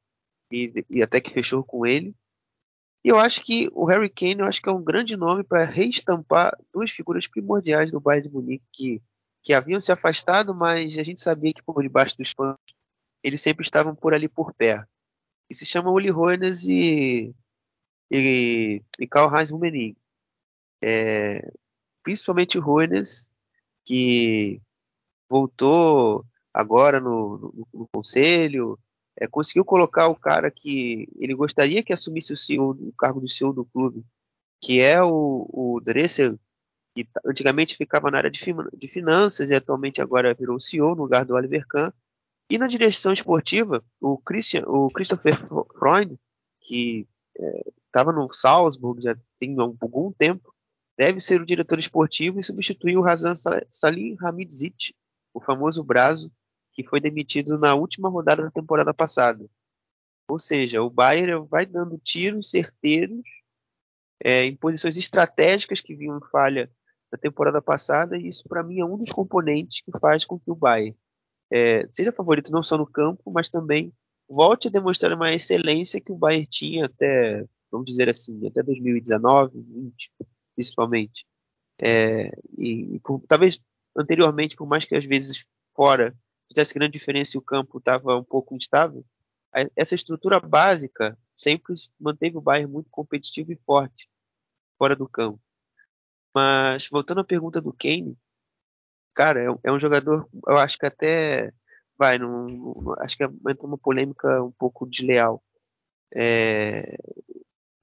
e, e até que fechou com ele. E eu acho que o Harry Kane eu acho que é um grande nome para reestampar duas figuras primordiais do Bayern de Munique que, que haviam se afastado, mas a gente sabia que por debaixo dos panos eles sempre estavam por ali por perto. E se chama Uli Hoeneß e, e, e Karl-Heinz Rummenigge. É, principalmente o Hoeneß, que voltou agora no, no, no conselho, é, conseguiu colocar o cara que ele gostaria que assumisse o, CEO, o cargo de CEO do clube, que é o, o Dressel, que antigamente ficava na área de, de finanças e atualmente agora virou CEO no lugar do Oliver Kahn. E na direção esportiva, o, Christian, o Christopher Freund, que estava é, no Salzburg já tem algum tempo, deve ser o diretor esportivo e substituir o Razan Salim Hamidzic, o famoso Brazo, que foi demitido na última rodada da temporada passada. Ou seja, o Bayern vai dando tiros certeiros é, em posições estratégicas que vinham falha na temporada passada, e isso para mim é um dos componentes que faz com que o Bayern é, seja favorito não só no campo, mas também volte a demonstrar uma excelência que o Bayern tinha até, vamos dizer assim, até 2019, 20, principalmente. É, e, e por, talvez anteriormente, por mais que às vezes fora fizesse grande diferença e o campo estava um pouco instável, essa estrutura básica sempre manteve o Bayern muito competitivo e forte fora do campo. Mas voltando à pergunta do Kane, cara, é, é um jogador, eu acho que até vai, não acho que entra uma polêmica um pouco desleal, é,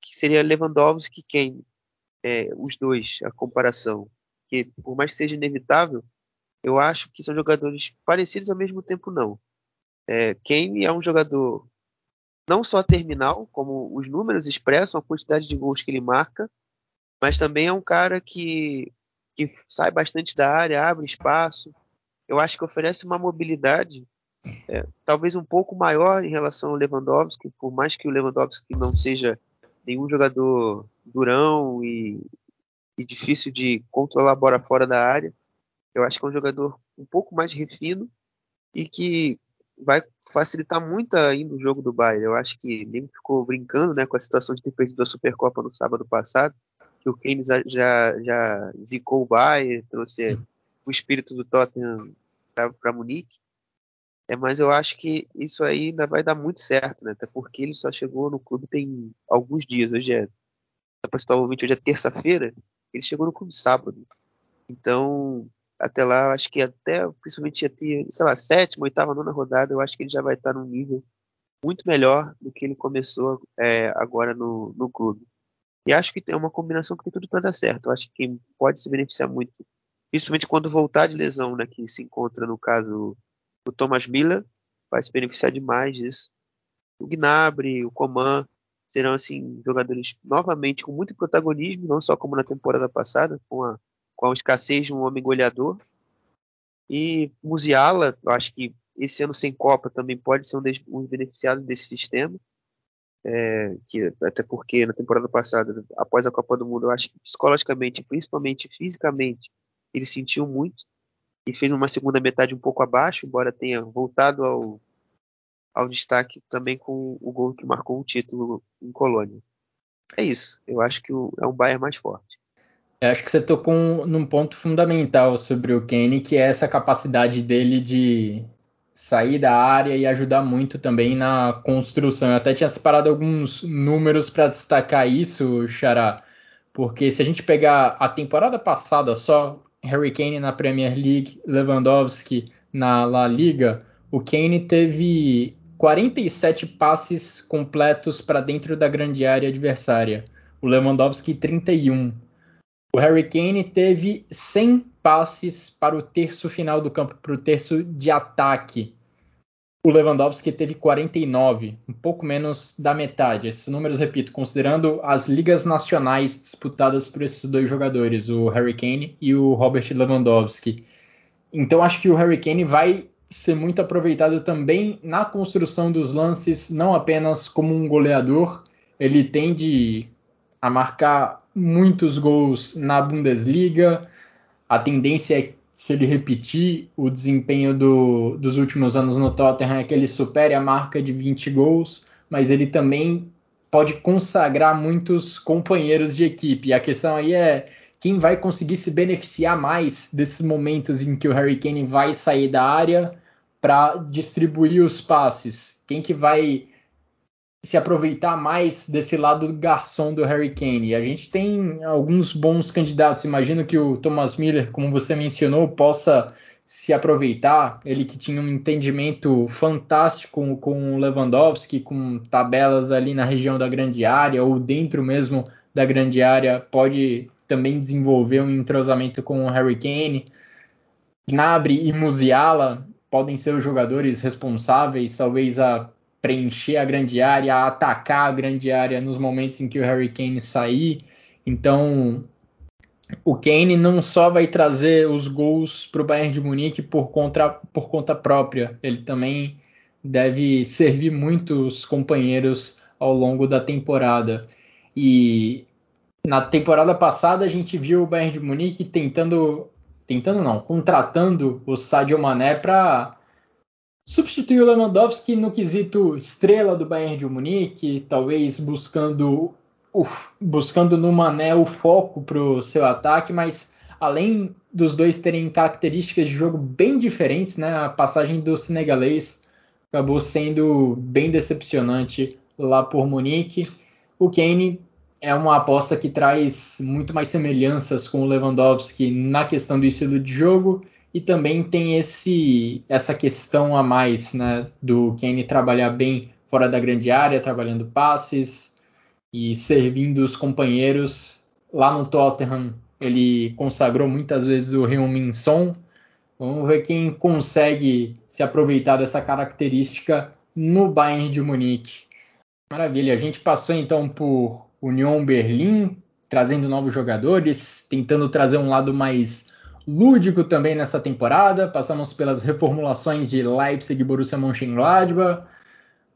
que seria Lewandowski e Kane, é, os dois, a comparação, que por mais que seja inevitável, eu acho que são jogadores parecidos ao mesmo tempo não. É, Kane é um jogador não só terminal, como os números expressam a quantidade de gols que ele marca, mas também é um cara que, que sai bastante da área, abre espaço. Eu acho que oferece uma mobilidade é, talvez um pouco maior em relação ao Lewandowski, por mais que o Lewandowski não seja nenhum jogador durão e, e difícil de controlar a bola fora da área. Eu acho que é um jogador um pouco mais refino e que vai facilitar muito ainda o jogo do Bayern. Eu acho que nem ficou brincando né, com a situação de ter perdido a Supercopa no sábado passado, que o Keynes já, já zicou o Bayern, trouxe o espírito do Tottenham para Munique. É, mas eu acho que isso aí ainda vai dar muito certo, né? Até porque ele só chegou no clube tem alguns dias. Hoje é, para citar o hoje é terça-feira. Ele chegou no clube sábado. Então, até lá, acho que até, principalmente até, sei lá, sétima, oitava, nona rodada, eu acho que ele já vai estar num nível muito melhor do que ele começou é, agora no, no clube. E acho que é uma combinação que tem tudo para dar certo. Eu acho que quem pode se beneficiar muito, principalmente quando voltar de lesão, né, que se encontra no caso do Thomas Miller, vai se beneficiar demais disso. O Gnabry, o Coman, serão assim jogadores novamente com muito protagonismo, não só como na temporada passada, com a com a escassez de um homem goleador. E Musiala, eu acho que esse ano sem Copa também pode ser um dos um beneficiados desse sistema. É, que, até porque na temporada passada, após a Copa do Mundo, eu acho que psicologicamente, principalmente fisicamente, ele sentiu muito e fez uma segunda metade um pouco abaixo, embora tenha voltado ao, ao destaque também com o gol que marcou o título em Colônia. É isso. Eu acho que o, é um Bayern mais forte. Eu acho que você tocou um, num ponto fundamental sobre o Kenny, que é essa capacidade dele de sair da área e ajudar muito também na construção. Eu até tinha separado alguns números para destacar isso, Xará, porque se a gente pegar a temporada passada só, Harry Kane na Premier League, Lewandowski na La Liga, o Kane teve 47 passes completos para dentro da grande área adversária, o Lewandowski 31. O Harry Kane teve 100 passes para o terço final do campo, para o terço de ataque. O Lewandowski teve 49, um pouco menos da metade. Esses números, repito, considerando as ligas nacionais disputadas por esses dois jogadores, o Harry Kane e o Robert Lewandowski. Então acho que o Harry Kane vai ser muito aproveitado também na construção dos lances, não apenas como um goleador. Ele tende a marcar muitos gols na Bundesliga. A tendência é se ele repetir o desempenho do, dos últimos anos no Tottenham é que ele supere a marca de 20 gols, mas ele também pode consagrar muitos companheiros de equipe. A questão aí é quem vai conseguir se beneficiar mais desses momentos em que o Harry Kane vai sair da área para distribuir os passes. Quem que vai se aproveitar mais desse lado do garçom do Harry Kane. A gente tem alguns bons candidatos. Imagino que o Thomas Miller, como você mencionou, possa se aproveitar. Ele que tinha um entendimento fantástico com o Lewandowski, com tabelas ali na região da grande área ou dentro mesmo da grande área, pode também desenvolver um entrosamento com o Harry Kane. Gnabry e Musiala podem ser os jogadores responsáveis, talvez a preencher a grande área, atacar a grande área nos momentos em que o Harry Kane sair. Então, o Kane não só vai trazer os gols para o Bayern de Munique por conta, por conta própria, ele também deve servir muitos companheiros ao longo da temporada. E na temporada passada a gente viu o Bayern de Munique tentando, tentando não, contratando o Sadio Mané para substituir o Lewandowski no quesito estrela do Bayern de Munique, talvez buscando buscando no Mané o foco para o seu ataque, mas além dos dois terem características de jogo bem diferentes, né, a passagem do senegalês acabou sendo bem decepcionante lá por Munique. O Kane é uma aposta que traz muito mais semelhanças com o Lewandowski na questão do estilo de jogo e também tem esse essa questão a mais, né, do Kane trabalhar bem fora da grande área, trabalhando passes e servindo os companheiros. Lá no Tottenham, ele consagrou muitas vezes o Heung-min Son. Vamos ver quem consegue se aproveitar dessa característica no Bayern de Munique. Maravilha, a gente passou então por Union Berlim, trazendo novos jogadores, tentando trazer um lado mais lúdico também nessa temporada. Passamos pelas reformulações de Leipzig Borussia Mönchengladbach.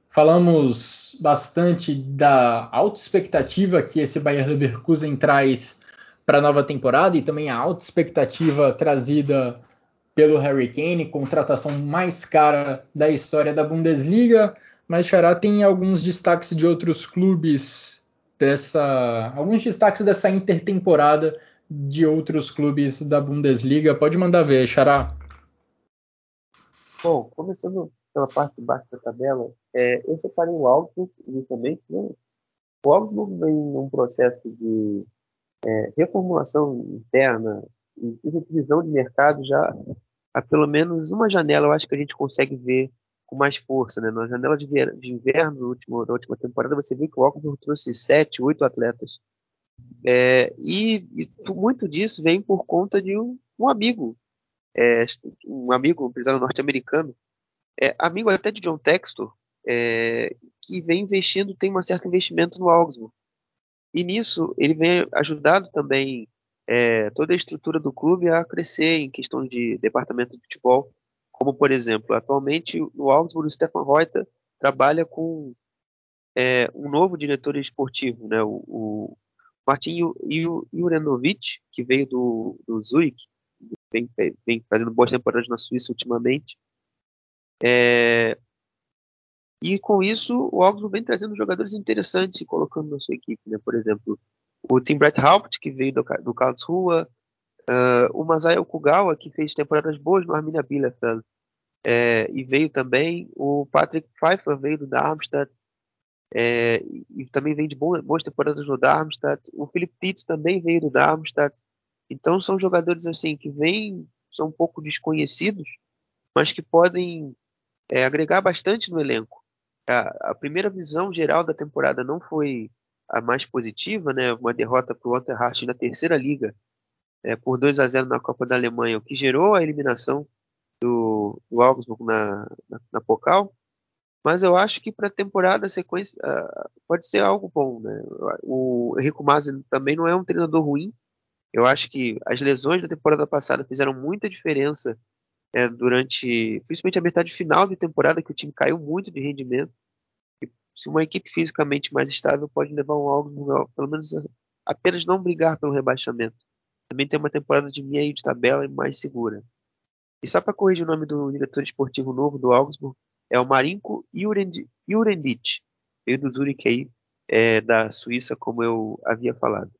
Falamos bastante da alta expectativa que esse Bayer Leverkusen traz para a nova temporada e também a alta expectativa trazida pelo Harry Kane, contratação mais cara da história da Bundesliga. Mas Xará tem alguns destaques de outros clubes dessa, alguns destaques dessa intertemporada de outros clubes da Bundesliga. Pode mandar ver, Xará. Bom, começando pela parte de baixo da tabela, é, eu separei o Augsburg inicialmente. Né? O Augsburg vem num processo de é, reformulação interna e revisão de mercado já há pelo menos uma janela, eu acho que a gente consegue ver com mais força. Né? Na janela de, inverno da última temporada, você viu que o Augsburg trouxe sete, oito atletas é, e, e, muito disso vem por conta de um, um amigo, é, um amigo, um empresário norte-americano, é, amigo até de John Textor, é, que vem investindo, tem um certo investimento no Augsburg. E nisso ele vem ajudado também é, toda a estrutura do clube a crescer em questão de departamento de futebol, como por exemplo, atualmente no Augsburg o Stefan Reuter trabalha com é, um novo diretor esportivo, né, o, Martin Juranovic, que veio do, do Zurich, vem, vem fazendo boas temporadas na Suíça ultimamente. É, e com isso, o Augsburg vem trazendo jogadores interessantes e colocando na sua equipe. Né? Por exemplo, o Tim Brett Haupt, que veio do, do Karlsruhe, uh, o Masai Okugawa, que fez temporadas boas no Arminia Bielefeld, é, e veio também o Patrick Pfeiffer, veio do Darmstadt, é, e também vem de boas temporadas no Darmstadt. O Philip Titz também veio do Darmstadt. Então são jogadores assim que vêm, são um pouco desconhecidos, mas que podem é, agregar bastante no elenco. A, a, primeira visão geral da temporada não foi a mais positiva, né? Uma derrota para o Otterhart na terceira liga é, por 2 a 0 na Copa da Alemanha, o que gerou a eliminação do, do Augsburg na, na, na Pokal. Mas eu acho que para a temporada sequência uh, pode ser algo bom, né? O Rico Mazzi também não é um treinador ruim. Eu acho que as lesões da temporada passada fizeram muita diferença é, durante, principalmente a metade final da temporada, que o time caiu muito de rendimento. E se uma equipe fisicamente mais estável pode levar um algo, pelo menos apenas não brigar pelo rebaixamento. Também tem uma temporada de meio de tabela mais segura. E só para corrigir o nome do diretor esportivo novo do Augsburg, é o Marinko Jurendic, veio do Zurich aí, é, da Suíça, como eu havia falado.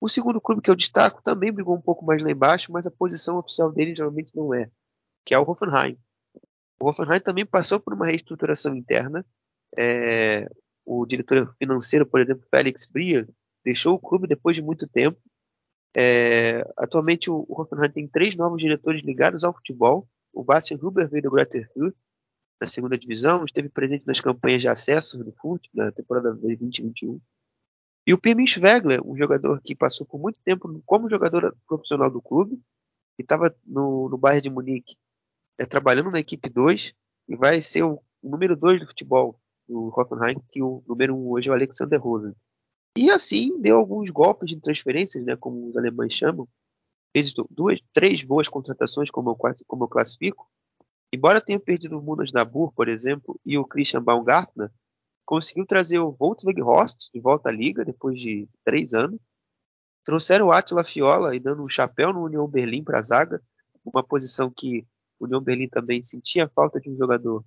O segundo clube que eu destaco também brigou um pouco mais lá embaixo, mas a posição oficial dele geralmente não é, que é o Hoffenheim. O Hoffenheim também passou por uma reestruturação interna. É, o diretor financeiro, por exemplo, Felix Bria, deixou o clube depois de muito tempo. É, atualmente o Hoffenheim tem três novos diretores ligados ao futebol. O Bastian Huber veio do Greuther Fürth, na segunda divisão, esteve presente nas campanhas de acesso do FUT, na temporada 2021. E o Pirmin Schwegler, um jogador que passou por muito tempo como jogador profissional do clube, e estava no, no Bayern de Munique, é, trabalhando na equipe 2, e vai ser o número 2 do futebol do Hoffenheim, que o número 1 um hoje é o Alexander Rosen. E assim deu alguns golpes de transferências, né, como os alemães chamam. Fez duas, três boas contratações, como eu, como eu classifico, Embora tenha perdido o Munas Nabur, por exemplo, e o Christian Baumgartner, conseguiu trazer o Volkswagen Horst de volta à liga depois de três anos. Trouxeram o Attila Fiola e dando um chapéu no União Berlim para a zaga, uma posição que o União Berlim também sentia falta de um jogador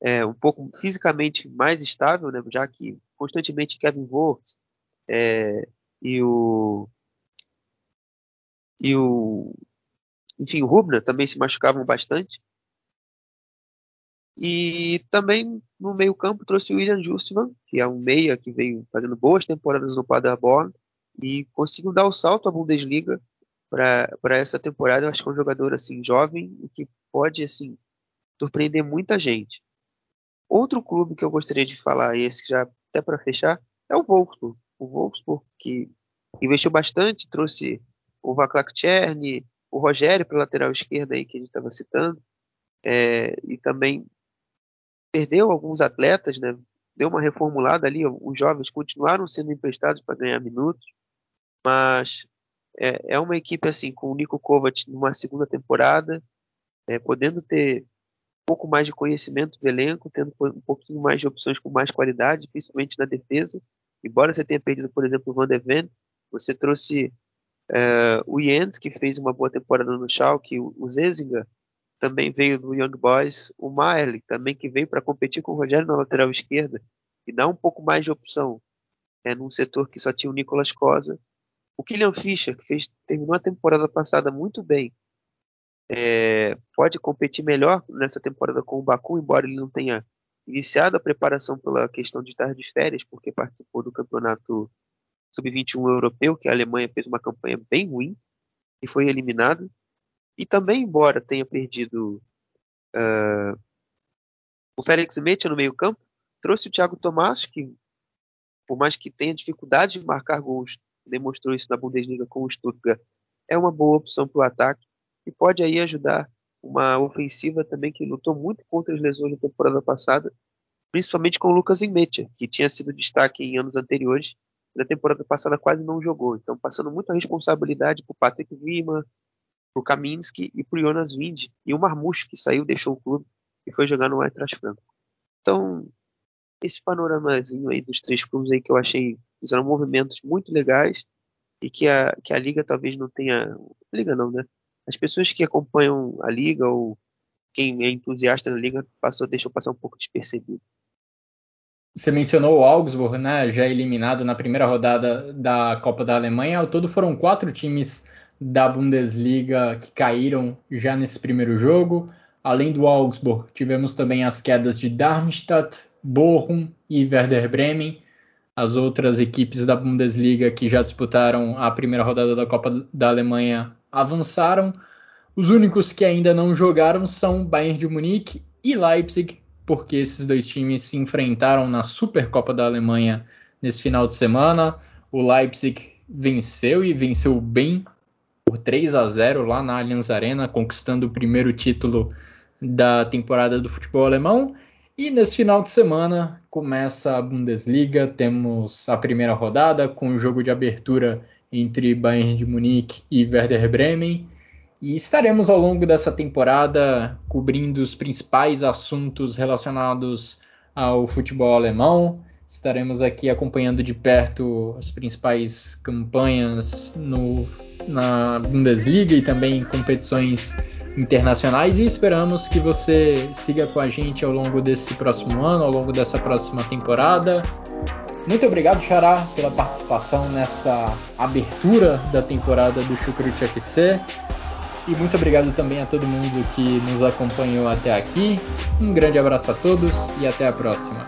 é, um pouco fisicamente mais estável, né, já que constantemente Kevin Volks é, e o e o enfim, o Rubner também se machucavam bastante. E também no meio-campo trouxe o William Justman, que é um meia que veio fazendo boas temporadas no Paderborn e conseguiu dar o salto à Bundesliga para essa temporada. Eu acho que é um jogador assim jovem e que pode assim surpreender muita gente. Outro clube que eu gostaria de falar, esse já até para fechar, é o Wolfsburg. O Wolfsburg que investiu bastante, trouxe o Vaclav Cherny, o Rogério para lateral esquerda aí que a gente estava citando, é, e também perdeu alguns atletas, né? Deu uma reformulada ali, os jovens continuaram sendo emprestados para ganhar minutos, mas é, é, uma equipe assim com o Nico Kovac numa segunda temporada, é, podendo ter um pouco mais de conhecimento do elenco, tendo um pouquinho mais de opções com mais qualidade, principalmente na defesa. Embora você tenha perdido, por exemplo, o Van de Ven, você trouxe é, o Jens, que fez uma boa temporada no Schalke, o Zezinga também veio do Young Boys, o Maerli também que veio para competir com o Rogério na lateral esquerda e dá um pouco mais de opção é, num setor que só tinha o Nicolas Cosa. O Kylian Fischer, que fez, terminou a temporada passada muito bem, é, pode competir melhor nessa temporada com o Baku, embora ele não tenha iniciado a preparação pela questão de estar de férias, porque participou do campeonato sub-21 europeu, que a Alemanha fez uma campanha bem ruim e foi eliminado. E também, embora tenha perdido uh, o Félix Metia no meio campo, trouxe o Thiago Tomás, que por mais que tenha dificuldade de marcar gols, demonstrou isso na Bundesliga com o Stuttgart, é uma boa opção para o ataque e pode aí ajudar uma ofensiva também que lutou muito contra as lesões na temporada passada, principalmente com o Lucas Inmetia, que tinha sido destaque em anos anteriores na temporada passada quase não jogou. Então, passando muita responsabilidade para o Patrick Vima, para o Kaminski e para o Jonas Wind. E o Marmouche, que saiu, deixou o clube e foi jogar no Eintracht Franco. Então, esse panoramazinho aí dos três clubes aí que eu achei fizeram movimentos muito legais e que a, que a Liga talvez não tenha... Liga não, né? As pessoas que acompanham a Liga ou quem é entusiasta da Liga passou, deixou passar um pouco despercebido. Você mencionou o Augsburg, né, já eliminado na primeira rodada da Copa da Alemanha. Ao todo foram quatro times da Bundesliga que caíram já nesse primeiro jogo. Além do Augsburg, tivemos também as quedas de Darmstadt, Bochum e Werder Bremen. As outras equipes da Bundesliga que já disputaram a primeira rodada da Copa da Alemanha avançaram. Os únicos que ainda não jogaram são Bayern de Munique e Leipzig, porque esses dois times se enfrentaram na Supercopa da Alemanha nesse final de semana. O Leipzig venceu e venceu bem por 3 a 0 lá na Allianz Arena, conquistando o primeiro título da temporada do futebol alemão. E nesse final de semana começa a Bundesliga, temos a primeira rodada com o jogo de abertura entre Bayern de Munique e Werder Bremen. E estaremos ao longo dessa temporada cobrindo os principais assuntos relacionados ao futebol alemão. Estaremos aqui acompanhando de perto as principais campanhas no, na Bundesliga e também competições internacionais e esperamos que você siga com a gente ao longo desse próximo ano, ao longo dessa próxima temporada. Muito obrigado, Xará, pela participação nessa abertura da temporada do Chucrute FC. E muito obrigado também a todo mundo que nos acompanhou até aqui. Um grande abraço a todos e até a próxima.